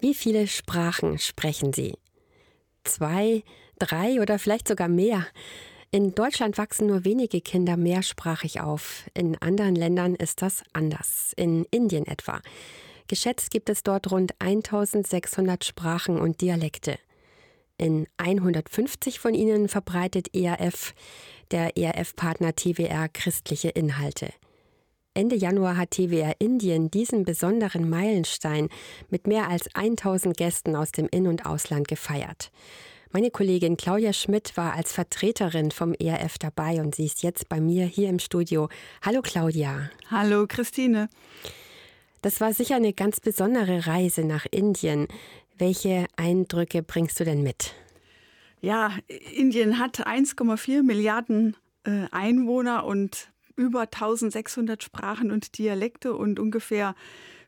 Wie viele Sprachen sprechen Sie? Zwei, drei oder vielleicht sogar mehr? In Deutschland wachsen nur wenige Kinder mehrsprachig auf. In anderen Ländern ist das anders. In Indien etwa. Geschätzt gibt es dort rund 1600 Sprachen und Dialekte. In 150 von ihnen verbreitet ERF, der ERF-Partner TWR, christliche Inhalte. Ende Januar hat TWR Indien diesen besonderen Meilenstein mit mehr als 1000 Gästen aus dem In- und Ausland gefeiert. Meine Kollegin Claudia Schmidt war als Vertreterin vom ERF dabei und sie ist jetzt bei mir hier im Studio. Hallo Claudia. Hallo Christine. Das war sicher eine ganz besondere Reise nach Indien. Welche Eindrücke bringst du denn mit? Ja, Indien hat 1,4 Milliarden äh, Einwohner und über 1600 Sprachen und Dialekte und ungefähr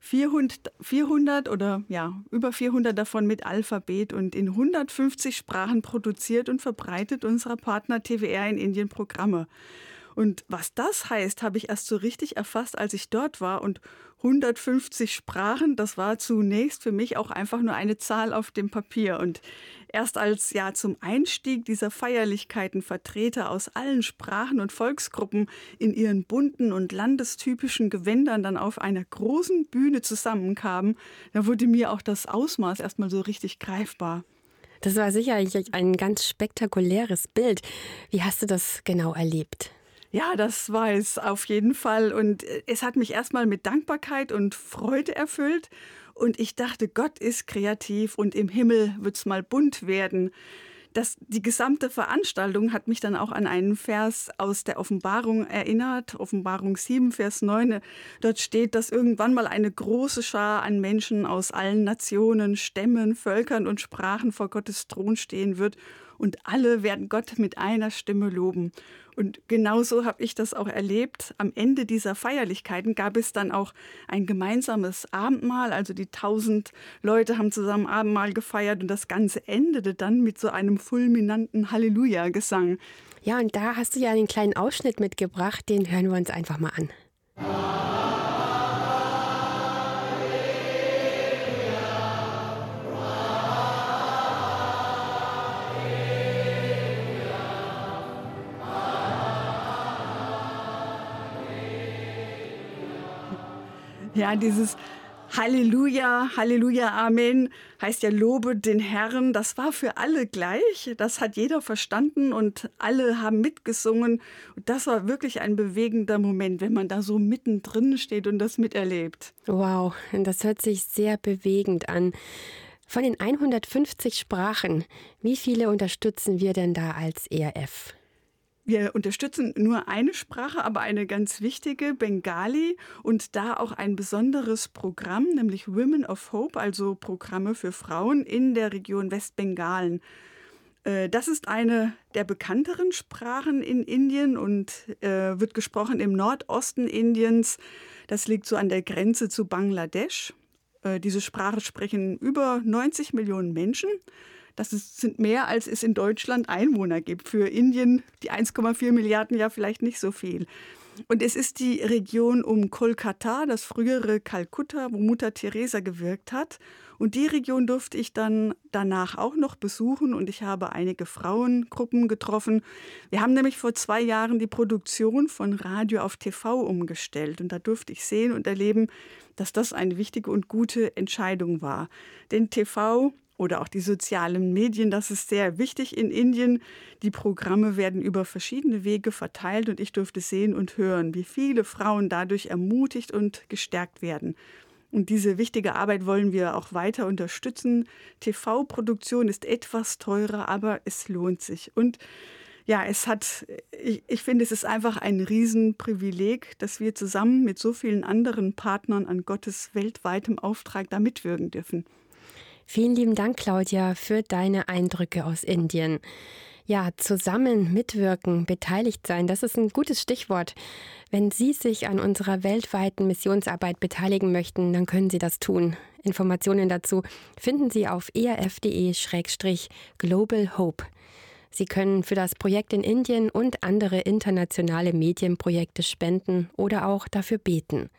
400, 400 oder ja, über 400 davon mit Alphabet und in 150 Sprachen produziert und verbreitet unser Partner TWR in Indien Programme. Und was das heißt, habe ich erst so richtig erfasst, als ich dort war. Und 150 Sprachen, das war zunächst für mich auch einfach nur eine Zahl auf dem Papier. Und erst als ja zum Einstieg dieser Feierlichkeiten Vertreter aus allen Sprachen und Volksgruppen in ihren bunten und landestypischen Gewändern dann auf einer großen Bühne zusammenkamen, da wurde mir auch das Ausmaß erstmal so richtig greifbar. Das war sicherlich ein ganz spektakuläres Bild. Wie hast du das genau erlebt? Ja, das war es auf jeden Fall. Und äh, es hat mich erstmal mit Dankbarkeit und Freude erfüllt. Und ich dachte, Gott ist kreativ und im Himmel wird es mal bunt werden. Das, die gesamte Veranstaltung hat mich dann auch an einen Vers aus der Offenbarung erinnert, Offenbarung 7, Vers 9. Dort steht, dass irgendwann mal eine große Schar an Menschen aus allen Nationen, Stämmen, Völkern und Sprachen vor Gottes Thron stehen wird und alle werden Gott mit einer Stimme loben. Und genauso habe ich das auch erlebt. Am Ende dieser Feierlichkeiten gab es dann auch ein gemeinsames Abendmahl. Also die tausend Leute haben zusammen Abendmahl gefeiert und das Ganze endete dann mit so einem fulminanten Halleluja-Gesang. Ja, und da hast du ja einen kleinen Ausschnitt mitgebracht, den hören wir uns einfach mal an. Ja, dieses Halleluja, Halleluja, Amen heißt ja Lobe den Herrn. Das war für alle gleich. Das hat jeder verstanden und alle haben mitgesungen. Und das war wirklich ein bewegender Moment, wenn man da so mittendrin steht und das miterlebt. Wow, das hört sich sehr bewegend an. Von den 150 Sprachen, wie viele unterstützen wir denn da als ERF? Wir unterstützen nur eine Sprache, aber eine ganz wichtige, Bengali, und da auch ein besonderes Programm, nämlich Women of Hope, also Programme für Frauen in der Region Westbengalen. Äh, das ist eine der bekannteren Sprachen in Indien und äh, wird gesprochen im Nordosten Indiens. Das liegt so an der Grenze zu Bangladesch. Äh, diese Sprache sprechen über 90 Millionen Menschen. Das ist, sind mehr, als es in Deutschland Einwohner gibt. Für Indien die 1,4 Milliarden ja vielleicht nicht so viel. Und es ist die Region um Kolkata, das frühere Kalkutta, wo Mutter Teresa gewirkt hat. Und die Region durfte ich dann danach auch noch besuchen und ich habe einige Frauengruppen getroffen. Wir haben nämlich vor zwei Jahren die Produktion von Radio auf TV umgestellt und da durfte ich sehen und erleben, dass das eine wichtige und gute Entscheidung war. Denn TV oder auch die sozialen Medien. Das ist sehr wichtig in Indien. Die Programme werden über verschiedene Wege verteilt und ich durfte sehen und hören, wie viele Frauen dadurch ermutigt und gestärkt werden. Und diese wichtige Arbeit wollen wir auch weiter unterstützen. TV-Produktion ist etwas teurer, aber es lohnt sich. Und ja, es hat, ich, ich finde, es ist einfach ein Riesenprivileg, dass wir zusammen mit so vielen anderen Partnern an Gottes weltweitem Auftrag da mitwirken dürfen. Vielen lieben Dank, Claudia, für deine Eindrücke aus Indien. Ja, zusammen mitwirken, beteiligt sein, das ist ein gutes Stichwort. Wenn Sie sich an unserer weltweiten Missionsarbeit beteiligen möchten, dann können Sie das tun. Informationen dazu finden Sie auf erf.de-global hope. Sie können für das Projekt in Indien und andere internationale Medienprojekte spenden oder auch dafür beten.